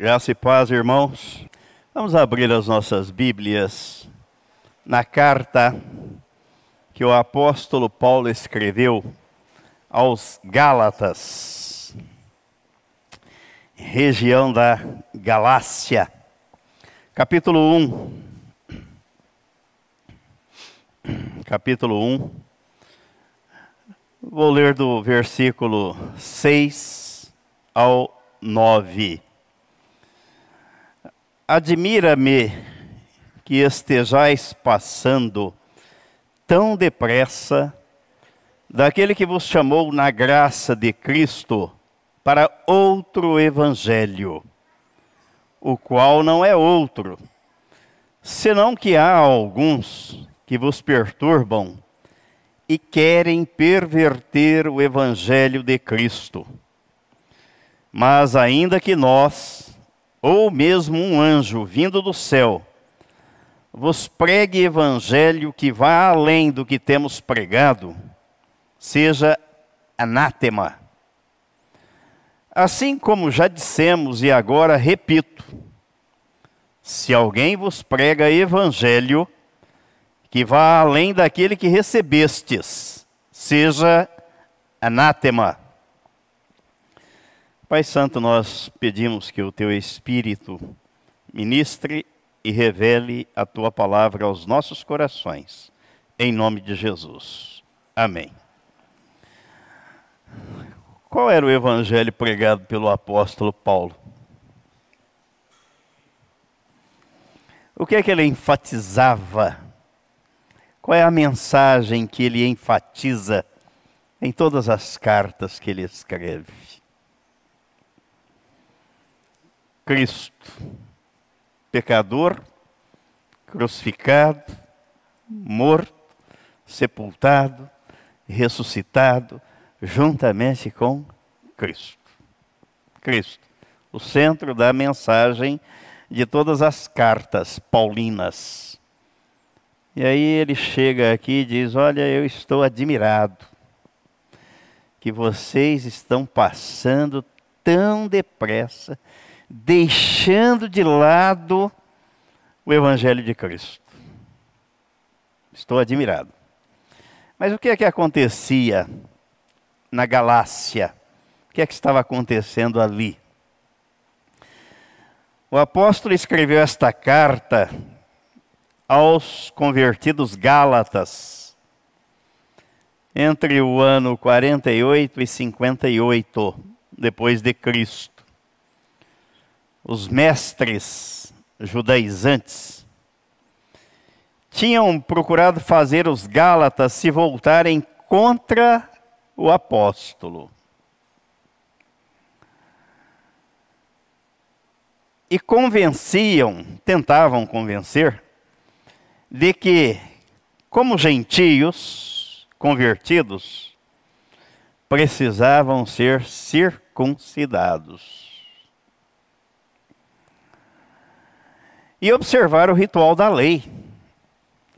Graça e paz, irmãos. Vamos abrir as nossas Bíblias na carta que o apóstolo Paulo escreveu aos Gálatas, região da Galácia, capítulo 1. Capítulo 1. Vou ler do versículo 6 ao 9. Admira-me que estejais passando tão depressa daquele que vos chamou na graça de Cristo para outro evangelho, o qual não é outro, senão que há alguns que vos perturbam e querem perverter o evangelho de Cristo. Mas ainda que nós, ou mesmo um anjo vindo do céu, vos pregue evangelho que vá além do que temos pregado, seja anátema. Assim como já dissemos e agora repito, se alguém vos prega evangelho que vá além daquele que recebestes, seja anátema. Pai Santo, nós pedimos que o teu Espírito ministre e revele a tua palavra aos nossos corações, em nome de Jesus. Amém. Qual era o evangelho pregado pelo apóstolo Paulo? O que é que ele enfatizava? Qual é a mensagem que ele enfatiza em todas as cartas que ele escreve? Cristo, pecador, crucificado, morto, sepultado, ressuscitado, juntamente com Cristo. Cristo, o centro da mensagem de todas as cartas paulinas. E aí ele chega aqui e diz: Olha, eu estou admirado que vocês estão passando tão depressa deixando de lado o Evangelho de Cristo. Estou admirado. Mas o que é que acontecia na Galácia? O que é que estava acontecendo ali? O apóstolo escreveu esta carta aos convertidos gálatas entre o ano 48 e 58 depois de Cristo os mestres judaizantes tinham procurado fazer os Gálatas se voltarem contra o apóstolo. E convenciam, tentavam convencer, de que, como gentios convertidos, precisavam ser circuncidados. E observar o ritual da lei,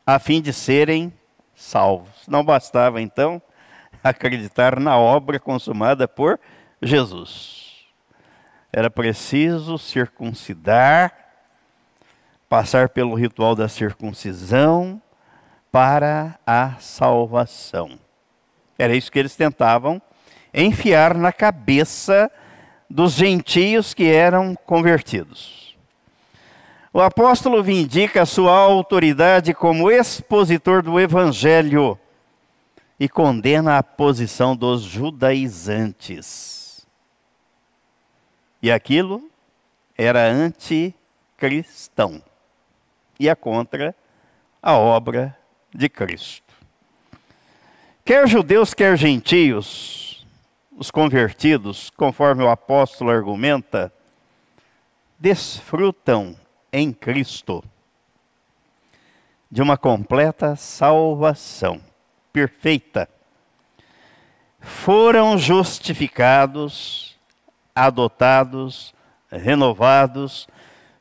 a fim de serem salvos. Não bastava então acreditar na obra consumada por Jesus. Era preciso circuncidar, passar pelo ritual da circuncisão para a salvação. Era isso que eles tentavam enfiar na cabeça dos gentios que eram convertidos. O apóstolo vindica sua autoridade como expositor do evangelho e condena a posição dos judaizantes. E aquilo era anticristão. E é contra a obra de Cristo. Quer judeus, quer gentios, os convertidos, conforme o apóstolo argumenta, desfrutam em Cristo, de uma completa salvação perfeita. Foram justificados, adotados, renovados,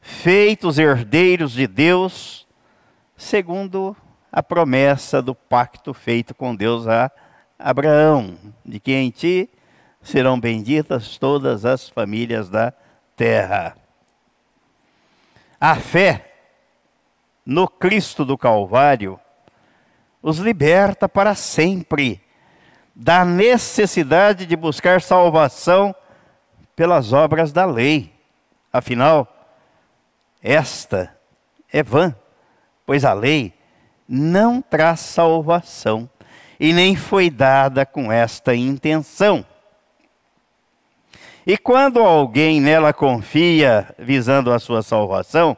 feitos herdeiros de Deus, segundo a promessa do pacto feito com Deus a Abraão, de que em ti serão benditas todas as famílias da terra. A fé no Cristo do Calvário os liberta para sempre da necessidade de buscar salvação pelas obras da lei. Afinal, esta é vã, pois a lei não traz salvação e nem foi dada com esta intenção. E quando alguém nela confia visando a sua salvação,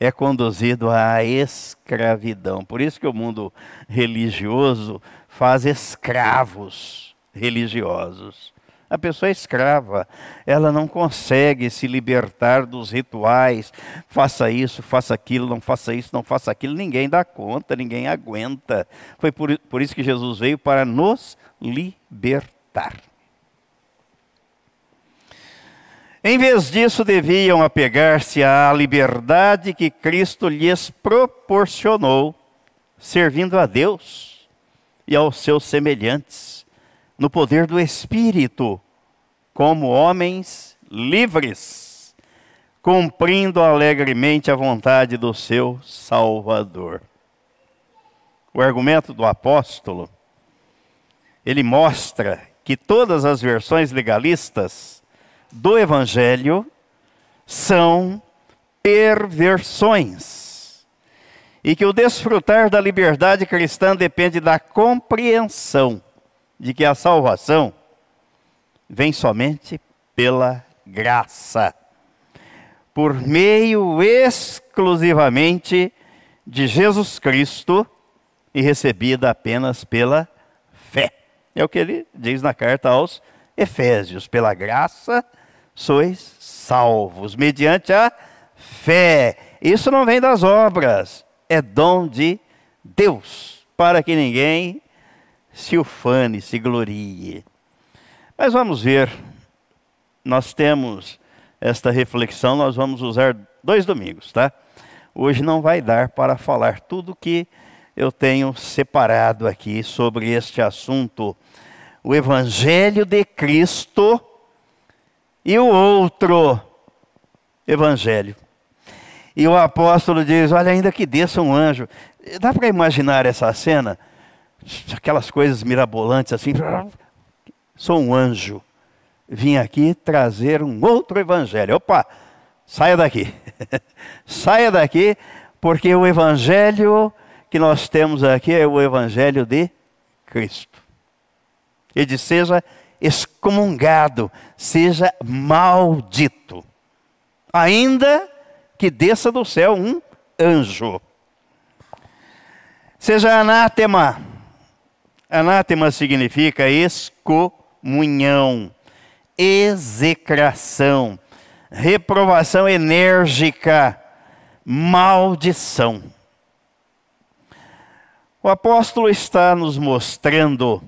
é conduzido à escravidão. Por isso que o mundo religioso faz escravos religiosos. A pessoa é escrava, ela não consegue se libertar dos rituais. Faça isso, faça aquilo, não faça isso, não faça aquilo. Ninguém dá conta, ninguém aguenta. Foi por, por isso que Jesus veio para nos libertar. Em vez disso, deviam apegar-se à liberdade que Cristo lhes proporcionou, servindo a Deus e aos seus semelhantes no poder do Espírito, como homens livres, cumprindo alegremente a vontade do seu Salvador. O argumento do apóstolo, ele mostra que todas as versões legalistas do Evangelho são perversões. E que o desfrutar da liberdade cristã depende da compreensão de que a salvação vem somente pela graça, por meio exclusivamente de Jesus Cristo e recebida apenas pela fé. É o que ele diz na carta aos Efésios: pela graça sois salvos, mediante a fé. Isso não vem das obras, é dom de Deus, para que ninguém se ufane, se glorie. Mas vamos ver, nós temos esta reflexão, nós vamos usar dois domingos, tá? Hoje não vai dar para falar tudo que eu tenho separado aqui sobre este assunto. O Evangelho de Cristo e o outro Evangelho. E o apóstolo diz: Olha, ainda que desça um anjo. Dá para imaginar essa cena? aquelas coisas mirabolantes assim. Sou um anjo. Vim aqui trazer um outro evangelho. Opa, saia daqui. saia daqui, porque o evangelho que nós temos aqui é o evangelho de Cristo. Ele diz: seja excomungado, seja maldito, ainda que desça do céu um anjo. Seja anátema Anátema significa excomunhão, execração, reprovação enérgica, maldição. O apóstolo está nos mostrando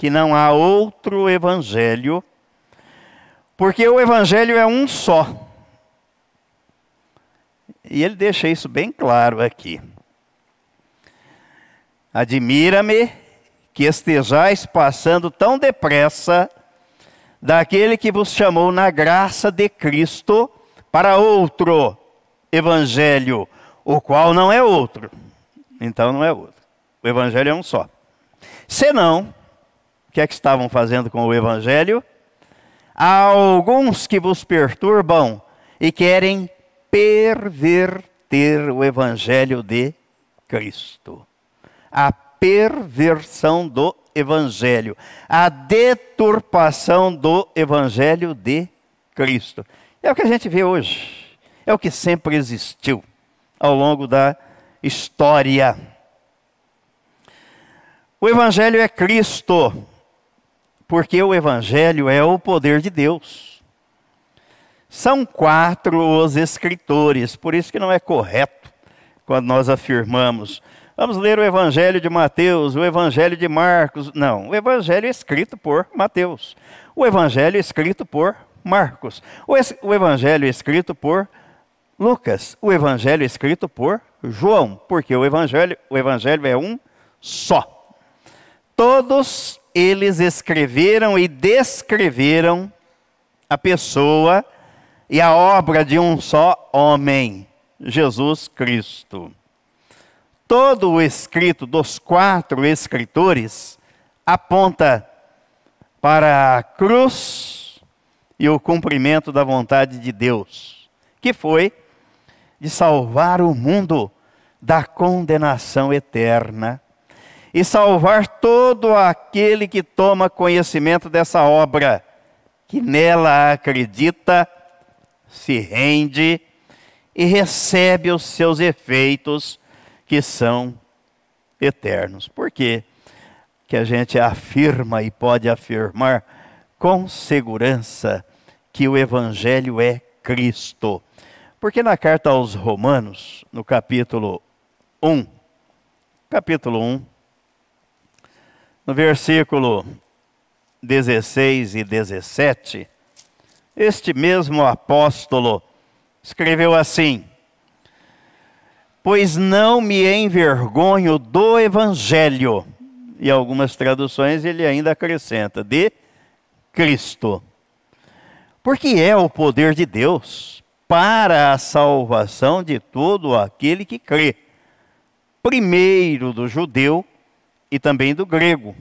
que não há outro evangelho, porque o evangelho é um só. E ele deixa isso bem claro aqui. Admira-me que estejais passando tão depressa daquele que vos chamou na graça de Cristo para outro evangelho, o qual não é outro. Então não é outro. O evangelho é um só. Senão, o que é que estavam fazendo com o evangelho? Há alguns que vos perturbam e querem perverter o evangelho de Cristo. A perversão do evangelho, a deturpação do evangelho de Cristo. É o que a gente vê hoje. É o que sempre existiu ao longo da história. O evangelho é Cristo, porque o evangelho é o poder de Deus. São quatro os escritores, por isso que não é correto quando nós afirmamos Vamos ler o Evangelho de Mateus, o Evangelho de Marcos. Não, o Evangelho é escrito por Mateus. O Evangelho é escrito por Marcos. O, o Evangelho é escrito por Lucas. O Evangelho é escrito por João. Porque o Evangelho, o Evangelho é um só. Todos eles escreveram e descreveram a pessoa e a obra de um só homem, Jesus Cristo. Todo o escrito dos quatro escritores aponta para a cruz e o cumprimento da vontade de Deus, que foi de salvar o mundo da condenação eterna e salvar todo aquele que toma conhecimento dessa obra, que nela acredita, se rende e recebe os seus efeitos que são eternos. Por quê? Que a gente afirma e pode afirmar com segurança que o Evangelho é Cristo. Porque na carta aos Romanos, no capítulo 1, capítulo 1, no versículo 16 e 17, este mesmo apóstolo escreveu assim: Pois não me envergonho do evangelho. E algumas traduções ele ainda acrescenta: de Cristo. Porque é o poder de Deus para a salvação de todo aquele que crê. Primeiro do judeu e também do grego.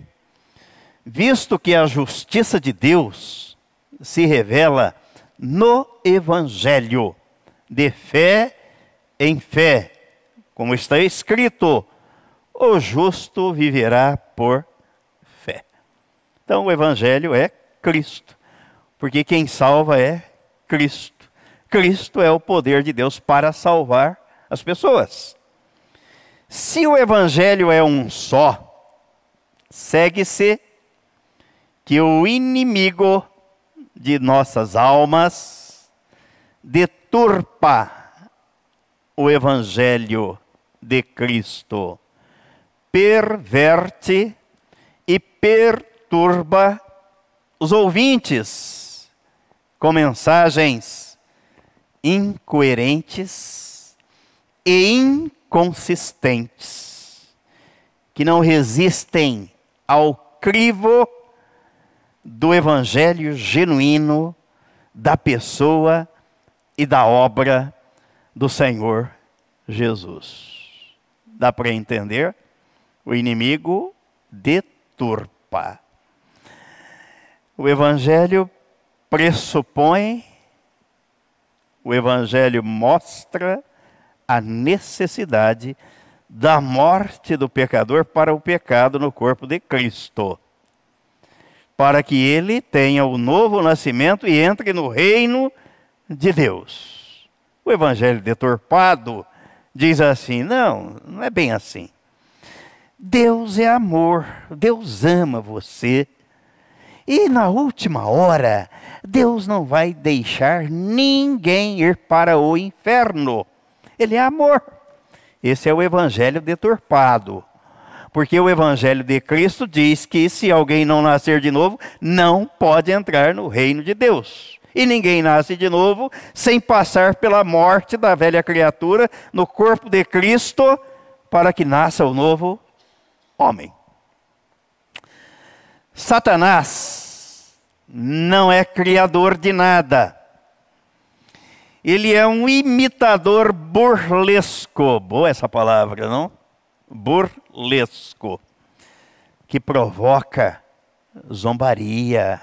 Visto que a justiça de Deus se revela no Evangelho, de fé em fé, como está escrito: o justo viverá por fé. Então, o Evangelho é Cristo, porque quem salva é Cristo. Cristo é o poder de Deus para salvar as pessoas. Se o Evangelho é um só, segue-se que o inimigo de nossas almas deturpa o evangelho de Cristo, perverte e perturba os ouvintes com mensagens incoerentes e inconsistentes que não resistem ao crivo do evangelho genuíno da pessoa e da obra do Senhor Jesus. Dá para entender? O inimigo deturpa. O evangelho pressupõe, o evangelho mostra a necessidade de da morte do pecador para o pecado no corpo de Cristo, para que ele tenha o novo nascimento e entre no reino de Deus. O evangelho deturpado diz assim: não, não é bem assim. Deus é amor, Deus ama você. E na última hora, Deus não vai deixar ninguém ir para o inferno. Ele é amor. Esse é o evangelho deturpado. Porque o evangelho de Cristo diz que se alguém não nascer de novo, não pode entrar no reino de Deus. E ninguém nasce de novo sem passar pela morte da velha criatura no corpo de Cristo, para que nasça o novo homem. Satanás não é criador de nada ele é um imitador burlesco. Boa essa palavra, não? Burlesco. Que provoca zombaria.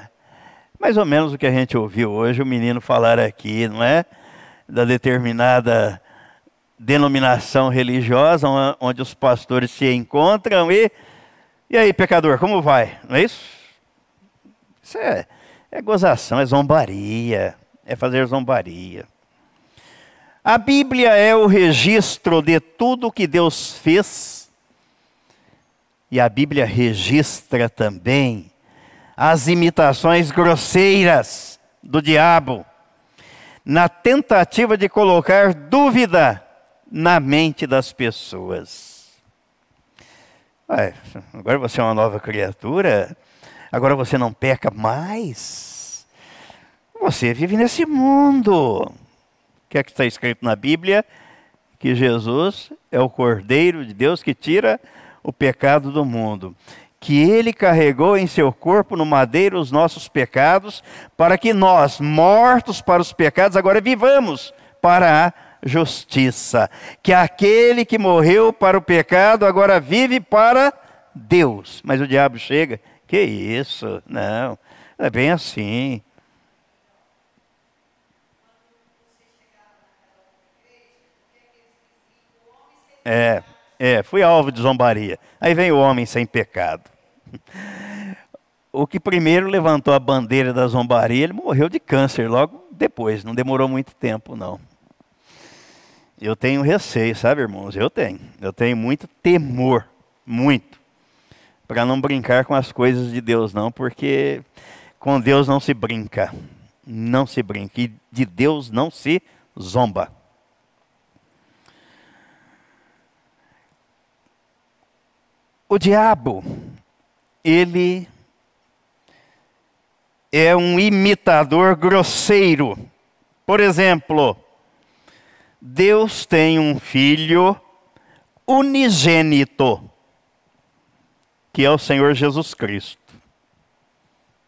Mais ou menos o que a gente ouviu hoje o menino falar aqui, não é? Da determinada denominação religiosa onde os pastores se encontram e e aí, pecador, como vai? Não é isso? Isso é, é gozação, é zombaria, é fazer zombaria. A Bíblia é o registro de tudo que Deus fez, e a Bíblia registra também as imitações grosseiras do diabo, na tentativa de colocar dúvida na mente das pessoas. Ué, agora você é uma nova criatura, agora você não peca mais. Você vive nesse mundo que é que está escrito na Bíblia? Que Jesus é o Cordeiro de Deus que tira o pecado do mundo. que ele carregou em seu corpo no madeiro os nossos pecados, para que nós, mortos para os pecados, agora vivamos para a justiça. Que aquele que morreu para o pecado agora vive para Deus. Mas o diabo chega, que isso? Não, é bem assim. É, é, fui alvo de zombaria. Aí vem o homem sem pecado. O que primeiro levantou a bandeira da zombaria, ele morreu de câncer logo depois, não demorou muito tempo, não. Eu tenho receio, sabe, irmãos? Eu tenho. Eu tenho muito temor, muito, para não brincar com as coisas de Deus, não, porque com Deus não se brinca. Não se brinca. E de Deus não se zomba. O diabo, ele é um imitador grosseiro. Por exemplo, Deus tem um filho unigênito, que é o Senhor Jesus Cristo.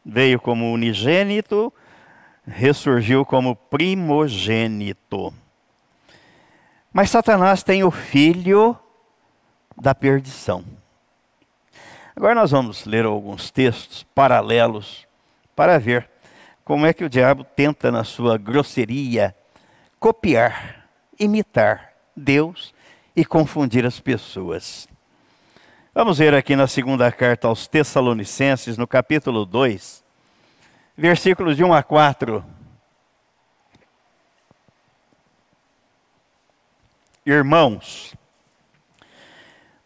Veio como unigênito, ressurgiu como primogênito. Mas Satanás tem o filho da perdição. Agora nós vamos ler alguns textos paralelos para ver como é que o diabo tenta, na sua grosseria, copiar, imitar Deus e confundir as pessoas. Vamos ver aqui na segunda carta aos Tessalonicenses, no capítulo 2, versículos de 1 a 4. Irmãos,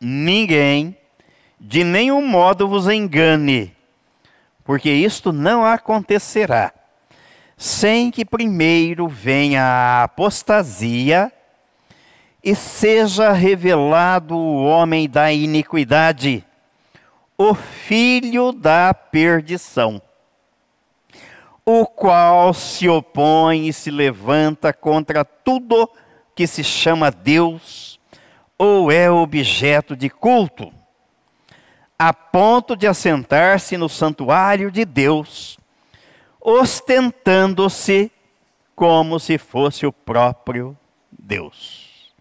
ninguém de nenhum modo vos engane, porque isto não acontecerá, sem que primeiro venha a apostasia e seja revelado o homem da iniquidade, o filho da perdição, o qual se opõe e se levanta contra tudo que se chama Deus ou é objeto de culto, a ponto de assentar-se no santuário de Deus, ostentando-se como se fosse o próprio Deus.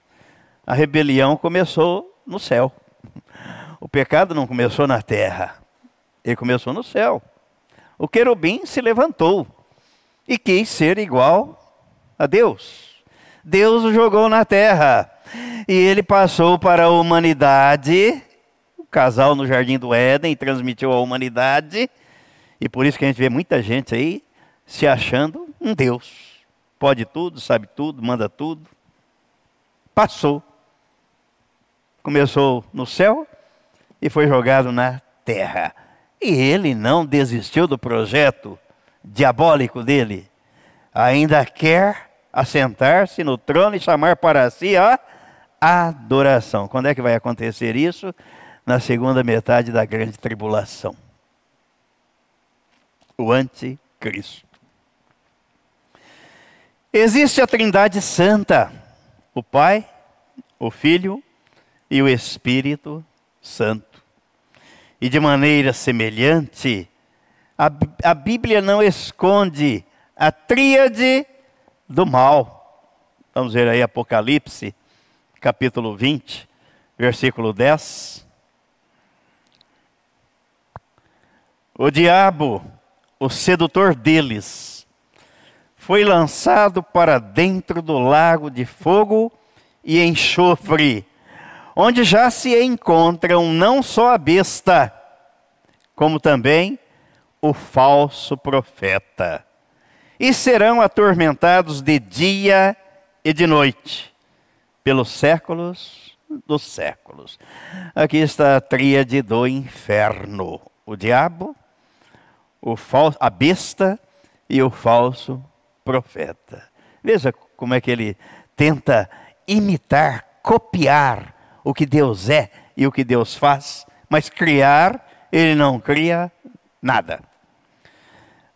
A rebelião começou no céu. O pecado não começou na terra, ele começou no céu. O querubim se levantou e quis ser igual a Deus. Deus o jogou na terra e ele passou para a humanidade, o casal no jardim do Éden, transmitiu à humanidade. E por isso que a gente vê muita gente aí se achando um Deus. Pode tudo, sabe tudo, manda tudo. Passou. Começou no céu e foi jogado na terra. E ele não desistiu do projeto diabólico dele. Ainda quer assentar-se no trono e chamar para si a adoração. Quando é que vai acontecer isso? Na segunda metade da grande tribulação. O anticristo. Existe a Trindade Santa, o Pai, o Filho e o Espírito Santo. E de maneira semelhante, a, a Bíblia não esconde a tríade do mal. Vamos ver aí Apocalipse capítulo 20, versículo 10. O diabo, o sedutor deles, foi lançado para dentro do lago de fogo e enxofre, onde já se encontram não só a besta, como também o falso profeta. E serão atormentados de dia e de noite pelos séculos dos séculos. Aqui está a tríade do inferno: o diabo, o falso, a besta e o falso profeta. Veja como é que ele tenta imitar, copiar o que Deus é e o que Deus faz, mas criar, ele não cria nada.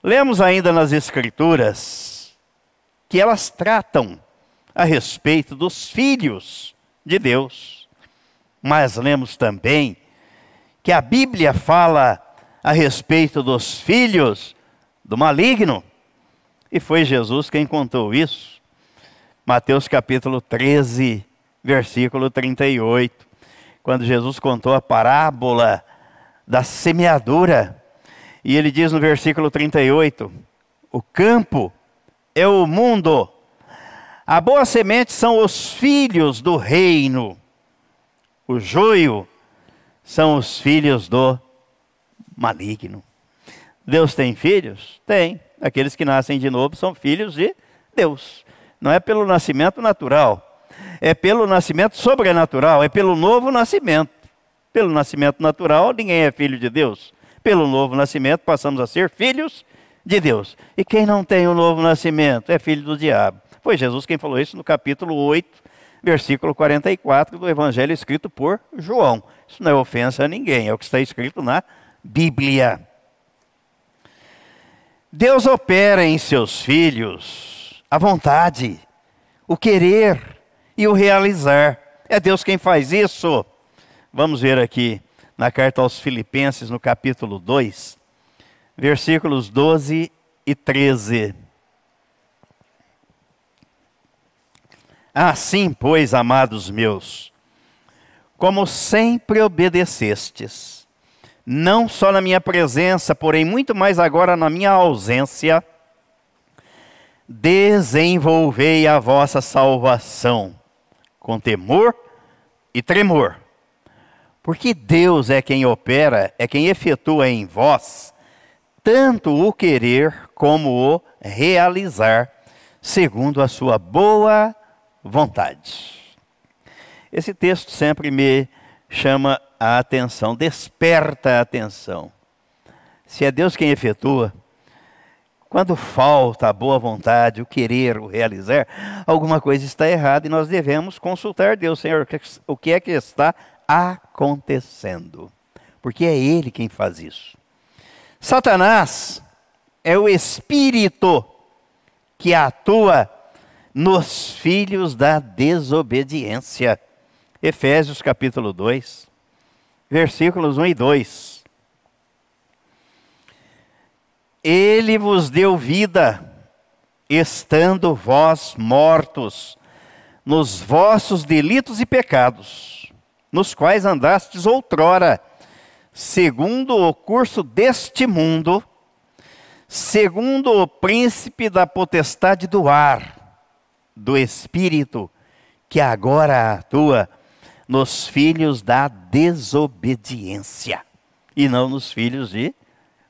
Lemos ainda nas Escrituras que elas tratam a respeito dos filhos de Deus, mas lemos também que a Bíblia fala a respeito dos filhos do maligno, e foi Jesus quem contou isso. Mateus capítulo 13, versículo 38, quando Jesus contou a parábola da semeadura. E ele diz no versículo 38: O campo é o mundo, a boa semente são os filhos do reino, o joio são os filhos do maligno. Deus tem filhos? Tem. Aqueles que nascem de novo são filhos de Deus. Não é pelo nascimento natural, é pelo nascimento sobrenatural, é pelo novo nascimento. Pelo nascimento natural, ninguém é filho de Deus. Pelo novo nascimento, passamos a ser filhos de Deus. E quem não tem o novo nascimento é filho do diabo. Foi Jesus quem falou isso no capítulo 8, versículo 44 do evangelho escrito por João. Isso não é ofensa a ninguém, é o que está escrito na Bíblia. Deus opera em seus filhos a vontade, o querer e o realizar. É Deus quem faz isso. Vamos ver aqui na carta aos Filipenses, no capítulo 2, versículos 12 e 13. Assim, pois, amados meus, como sempre obedecestes, não só na minha presença, porém muito mais agora na minha ausência, desenvolvei a vossa salvação com temor e tremor. Porque Deus é quem opera, é quem efetua em vós tanto o querer como o realizar, segundo a sua boa vontade. Esse texto sempre me chama a atenção, desperta a atenção. Se é Deus quem efetua, quando falta a boa vontade, o querer, o realizar, alguma coisa está errada e nós devemos consultar Deus, Senhor, o que é que está acontecendo? Porque é Ele quem faz isso. Satanás é o espírito que atua nos filhos da desobediência. Efésios capítulo 2 versículos 1 e 2. Ele vos deu vida, estando vós mortos nos vossos delitos e pecados, nos quais andastes outrora, segundo o curso deste mundo, segundo o príncipe da potestade do ar, do espírito, que agora atua nos filhos da desobediência e não nos filhos de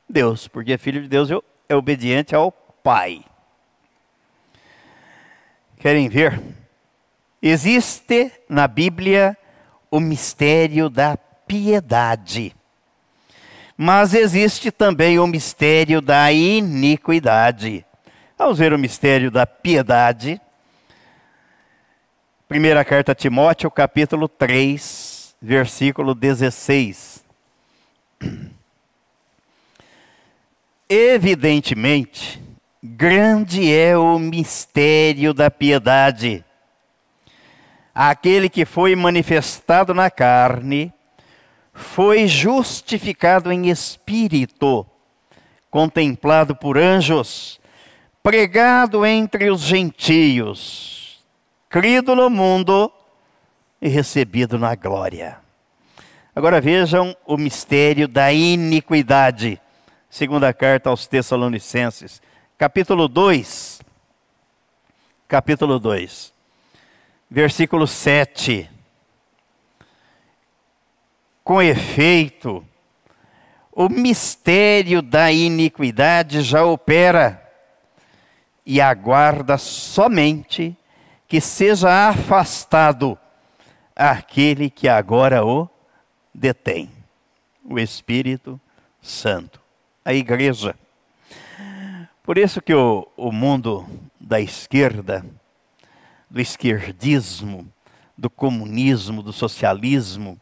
Deus, porque filho de Deus é obediente ao Pai. Querem ver? Existe na Bíblia o mistério da piedade. Mas existe também o mistério da iniquidade. Vamos ver o mistério da piedade. Primeira carta a Timóteo, capítulo 3, versículo 16. Evidentemente, grande é o mistério da piedade. Aquele que foi manifestado na carne foi justificado em espírito, contemplado por anjos, pregado entre os gentios crido no mundo e recebido na glória. Agora vejam o mistério da iniquidade. Segunda carta aos Tessalonicenses, capítulo 2. Capítulo 2. Versículo 7. Com efeito, o mistério da iniquidade já opera e aguarda somente que seja afastado aquele que agora o detém o Espírito Santo, a igreja. Por isso que o, o mundo da esquerda, do esquerdismo, do comunismo, do socialismo,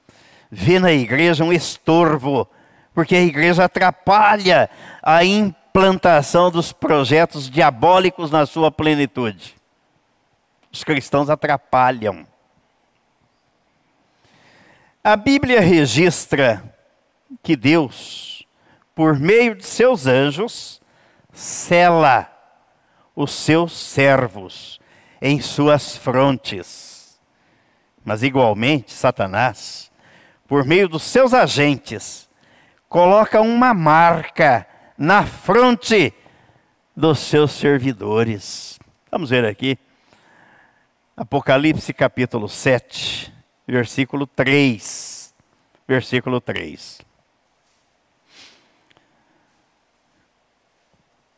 vê na igreja um estorvo, porque a igreja atrapalha a implantação dos projetos diabólicos na sua plenitude. Os cristãos atrapalham. A Bíblia registra que Deus, por meio de seus anjos, cela os seus servos em suas frontes. Mas, igualmente, Satanás, por meio dos seus agentes, coloca uma marca na fronte dos seus servidores. Vamos ver aqui. Apocalipse capítulo 7, versículo 3. Versículo 3.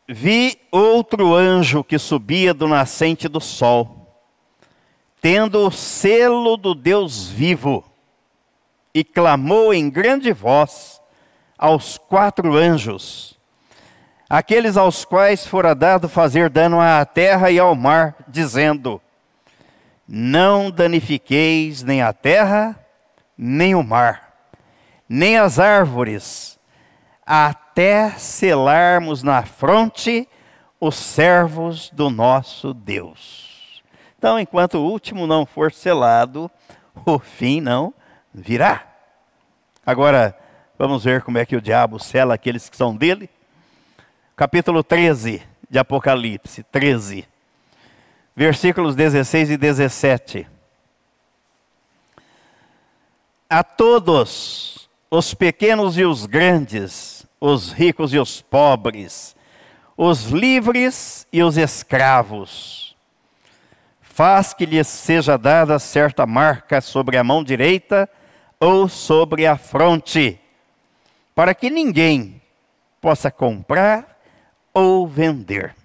Vi outro anjo que subia do nascente do sol, tendo o selo do Deus vivo, e clamou em grande voz aos quatro anjos, aqueles aos quais fora dado fazer dano à terra e ao mar, dizendo: Não danifiqueis nem a terra, nem o mar, nem as árvores, até selarmos na fronte os servos do nosso Deus. Então, enquanto o último não for selado, o fim não virá. Agora, vamos ver como é que o diabo sela aqueles que são dele. Capítulo 13 de Apocalipse, 13, versículos 16 e 17. A todos, os pequenos e os grandes, os ricos e os pobres, os livres e os escravos. Faz que lhes seja dada certa marca sobre a mão direita ou sobre a fronte, para que ninguém possa comprar ou vender,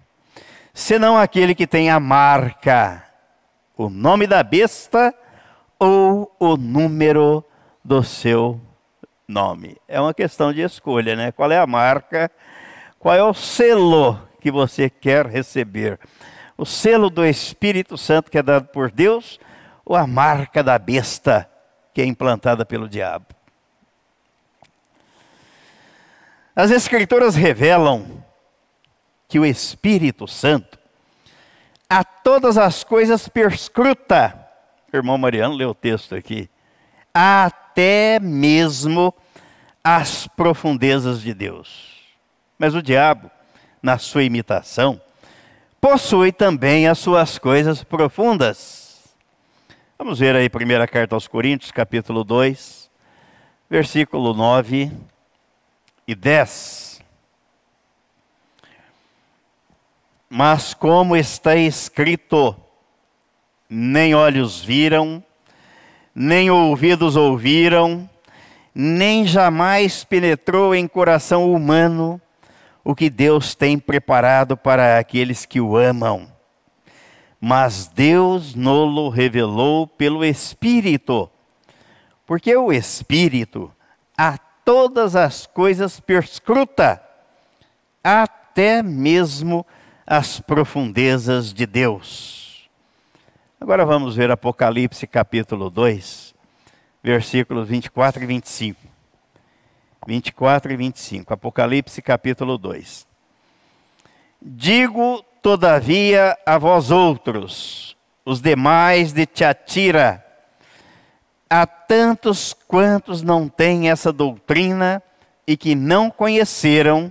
senão aquele que tem a marca, o nome da besta ou o número do seu nome. É uma questão de escolha, né? Qual é a marca? Qual é o selo que você quer receber? O selo do Espírito Santo que é dado por Deus ou a marca da besta que é implantada pelo diabo? As Escrituras revelam que o Espírito Santo a todas as coisas perscruta. Irmão Mariano leu o texto aqui. Até até mesmo as profundezas de Deus. Mas o diabo, na sua imitação, possui também as suas coisas profundas. Vamos ver aí, primeira carta aos Coríntios, capítulo 2, versículo 9 e 10. Mas como está escrito, nem olhos viram, nem ouvidos ouviram, nem jamais penetrou em coração humano o que Deus tem preparado para aqueles que o amam. Mas Deus nolo revelou pelo Espírito, porque o Espírito a todas as coisas perscruta, até mesmo as profundezas de Deus. Agora vamos ver Apocalipse capítulo 2, versículos 24 e 25. 24 e 25. Apocalipse capítulo 2. Digo, todavia, a vós outros, os demais de Tiatira, a tantos quantos não têm essa doutrina e que não conheceram,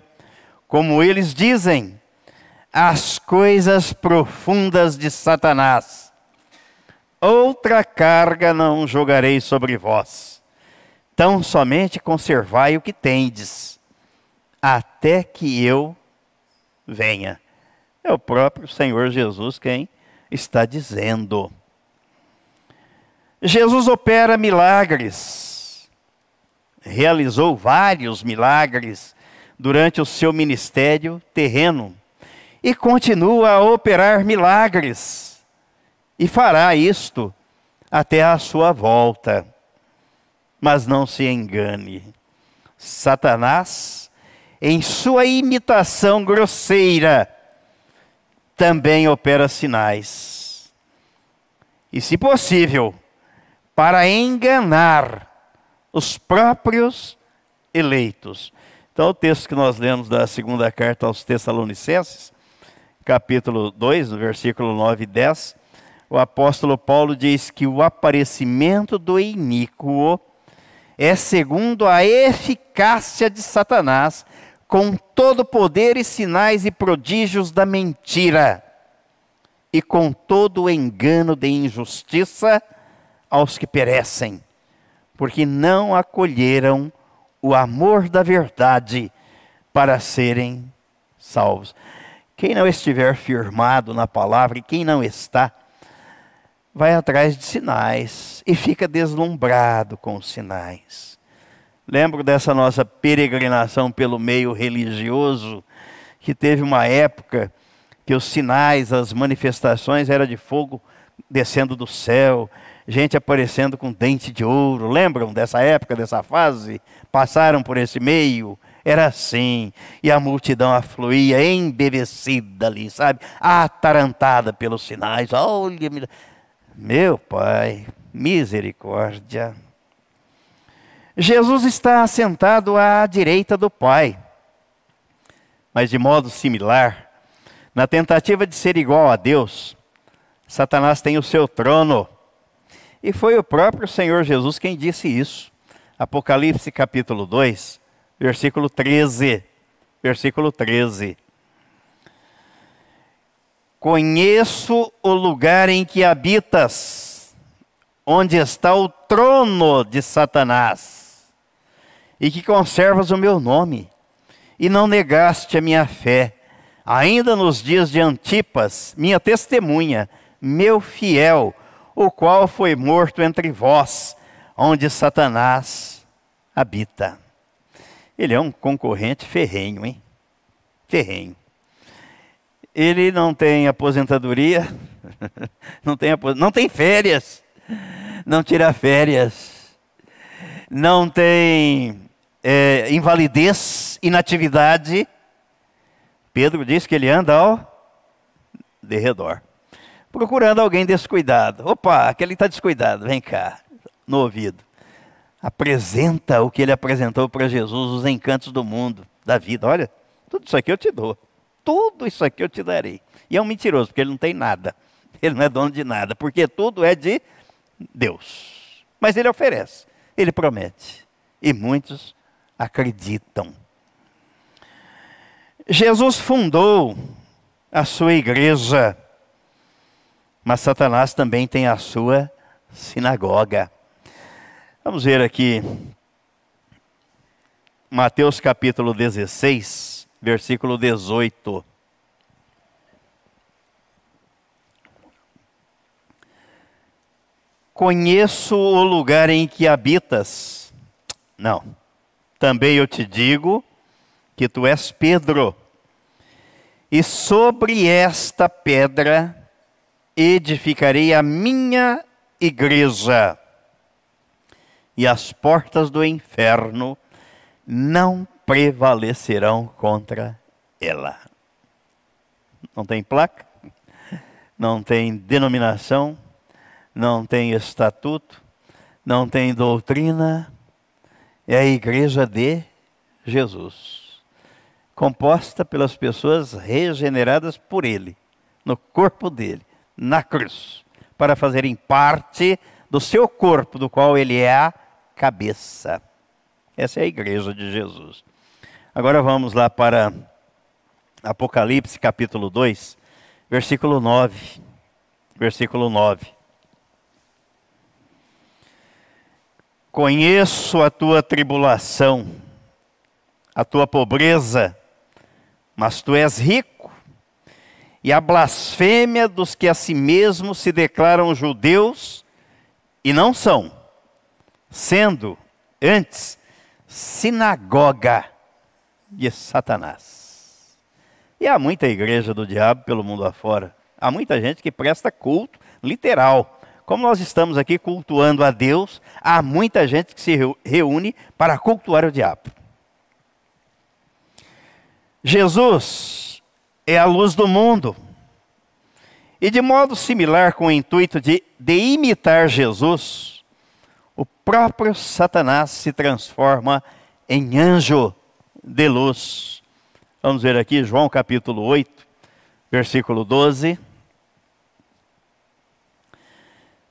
como eles dizem, as coisas profundas de Satanás outra carga não jogarei sobre vós. Tão somente conservai o que tendes, até que eu venha. É o próprio Senhor Jesus quem está dizendo. Jesus opera milagres, realizou vários milagres durante o seu ministério terreno e continua a operar milagres e fará isto até a sua volta. Mas não se engane. Satanás, em sua imitação grosseira, também opera sinais. E, se possível, para enganar os próprios eleitos. Então, o texto que nós lemos da segunda carta aos Tessalonicenses, capítulo 2, versículo 9 e 10, o apóstolo Paulo diz que o aparecimento do iníquo é segundo a eficácia de Satanás, com todo poder e sinais e prodígios da mentira, e com todo o engano de injustiça aos que perecem, porque não acolheram o amor da verdade para serem salvos. Quem não estiver firmado na palavra, e quem não está, vai atrás de sinais e fica deslumbrado com os sinais. Lembro dessa nossa peregrinação pelo meio religioso, que teve uma época que os sinais, as manifestações era de fogo descendo do céu, gente aparecendo com dente de ouro. Lembram dessa época, dessa fase? Passaram por esse meio? Era assim. E a multidão afluía embevecida ali, sabe? Atarantada pelos sinais. Olha, meu Pai, misericórdia. Jesus está assentado à direita do Pai. Mas de modo similar, na tentativa de ser igual a Deus, Satanás tem o seu trono e foi o próprio Senhor Jesus quem disse isso. Apocalipse capítulo 2, versículo 13. Versículo 13. Conheço o lugar em que habitas, onde está o trono de Satanás, e que conservas o meu nome, e não negaste a minha fé, ainda nos dias de Antipas, minha testemunha, meu fiel, o qual foi morto entre vós, onde Satanás habita. Ele é um concorrente ferrenho, hein? Ferrenho. Ele não tem aposentadoria, não tem, não tem férias, não tira férias, não tem é, invalidez, inatividade. Pedro diz que ele anda ao derredor procurando alguém descuidado. Opa, aquele está descuidado, vem cá, no ouvido. Apresenta o que ele apresentou para Jesus, os encantos do mundo, da vida. Olha, tudo isso aqui eu te dou. Tudo isso aqui eu te darei. E é um mentiroso, porque ele não tem nada. Ele não é dono de nada, porque tudo é de Deus. Mas ele oferece, ele promete. E muitos acreditam. Jesus fundou a sua igreja mas Satanás também tem a sua sinagoga. Vamos ver aqui, Mateus capítulo 16, versículo 18. Conheço o lugar em que habitas. Não. Também eu te digo que tu és Pedro. E sobre esta pedra edificarei a minha igreja, e as portas do inferno não prevalecerão contra ela. Não tem placa, não tem denominação, não tem estatuto, não tem doutrina, é a igreja de Jesus, composta pelas pessoas regeneradas por Ele, no corpo dele na cruz, para fazerem parte do seu corpo, do qual ele é a cabeça. Essa é a igreja de Jesus. Agora vamos lá para Apocalipse capítulo 2, versículo 9. Versículo 9. Conheço a tua tribulação, a tua pobreza, mas tu és rico e a blasfêmia dos que a si mesmos se declaram judeus e não são, sendo antes sinagoga de Satanás. E há muita igreja do diabo pelo mundo afora. Há muita gente que presta culto literal, como nós estamos aqui cultuando a Deus, há muita gente que se reúne para cultuar o diabo. Jesus é a luz do mundo. E de modo similar, com o intuito de, de imitar Jesus, o próprio Satanás se transforma em anjo de luz. Vamos ver aqui João capítulo 8, versículo 12.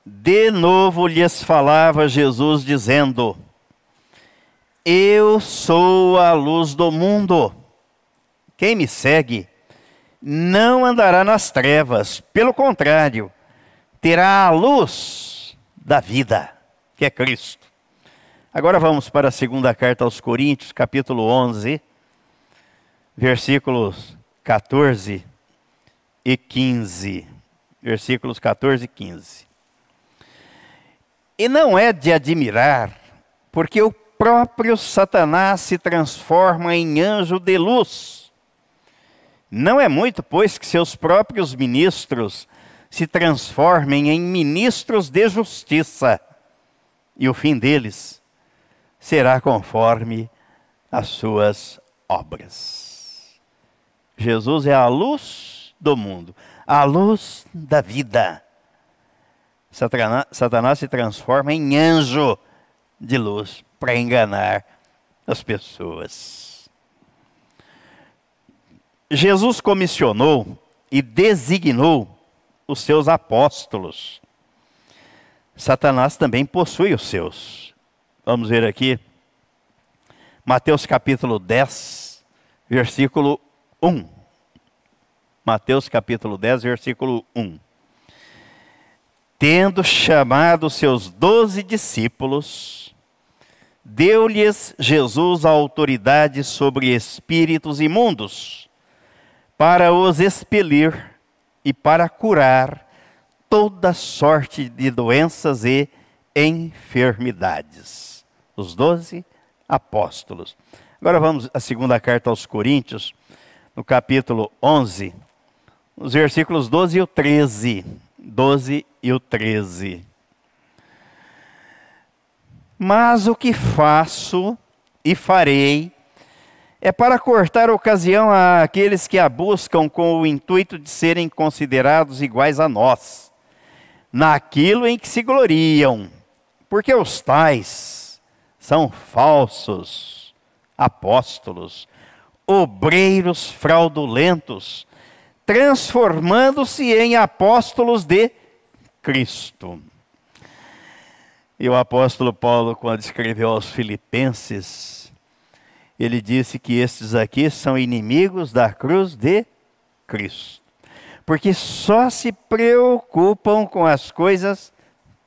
De novo lhes falava Jesus, dizendo: Eu sou a luz do mundo. Quem me segue não andará nas trevas, pelo contrário, terá a luz da vida, que é Cristo. Agora vamos para a segunda carta aos Coríntios, capítulo 11, versículos 14 e 15. Versículos 14 e 15. E não é de admirar, porque o próprio Satanás se transforma em anjo de luz não é muito, pois, que seus próprios ministros se transformem em ministros de justiça, e o fim deles será conforme as suas obras. Jesus é a luz do mundo, a luz da vida. Satanás, se transforma em anjo de luz para enganar as pessoas. Jesus comissionou e designou os seus apóstolos. Satanás também possui os seus. Vamos ver aqui. Mateus capítulo 10, versículo 1. Mateus capítulo 10, versículo 1. Tendo chamado seus doze discípulos, deu-lhes Jesus a autoridade sobre espíritos imundos para os expelir e para curar toda sorte de doenças e enfermidades. Os doze apóstolos. Agora vamos à segunda carta aos Coríntios, no capítulo 11, os versículos 12 e o 13. 12 e o 13. Mas o que faço e farei é para cortar ocasião àqueles que a buscam com o intuito de serem considerados iguais a nós, naquilo em que se gloriam, porque os tais são falsos apóstolos, obreiros fraudulentos, transformando-se em apóstolos de Cristo. E o apóstolo Paulo, quando escreveu aos Filipenses, ele disse que estes aqui são inimigos da cruz de Cristo. Porque só se preocupam com as coisas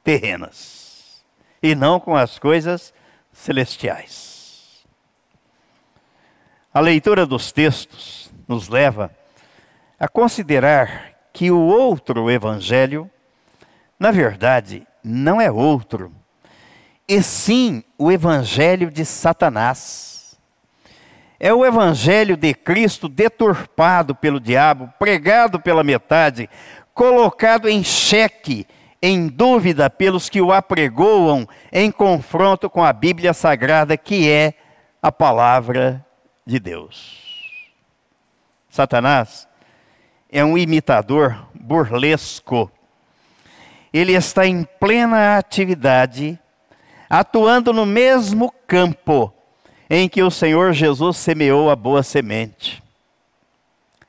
terrenas e não com as coisas celestiais. A leitura dos textos nos leva a considerar que o outro evangelho, na verdade, não é outro, e sim o evangelho de Satanás é o evangelho de Cristo deturpado pelo diabo, pregado pela metade, colocado em xeque, em dúvida pelos que o apregoam em confronto com a Bíblia Sagrada, que é a palavra de Deus. Satanás é um imitador burlesco. Ele está em plena atividade, atuando no mesmo campo em que o Senhor Jesus semeou a boa semente.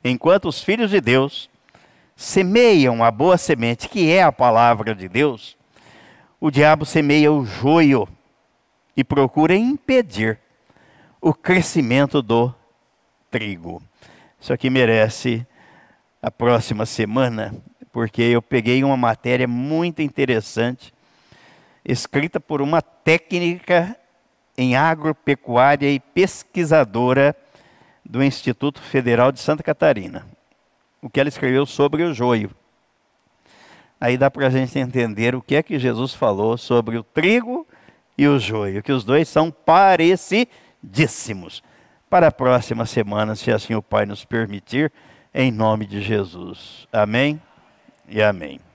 Enquanto os filhos de Deus semeiam a boa semente, que é a palavra de Deus, o diabo semeia o joio e procura impedir o crescimento do trigo. Isso aqui merece a próxima semana, porque eu peguei uma matéria muito interessante, escrita por uma técnica em agropecuária e pesquisadora do Instituto Federal de Santa Catarina. O que ela escreveu sobre o joio. Aí dá para a gente entender o que é que Jesus falou sobre o trigo e o joio, que os dois são parecidíssimos. Para a próxima semana, se assim o Pai nos permitir, em nome de Jesus. Amém e amém.